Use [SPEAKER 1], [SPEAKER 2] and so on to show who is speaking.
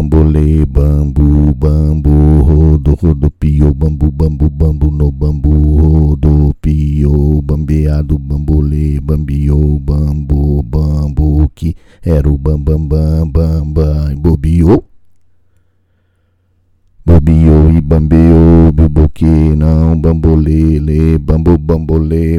[SPEAKER 1] bambolê, bambu, bambu, rodo, rodopiou, bambu, bambu, bambu, no bambu, rodopiou, bambeado, bambolê, bambiou, bambu, bambu, que era o bam, bam, bam, bam, bam, bobiou. Bobiou e bambeou, buboque não, bambolê, lê, bambu, bambolê,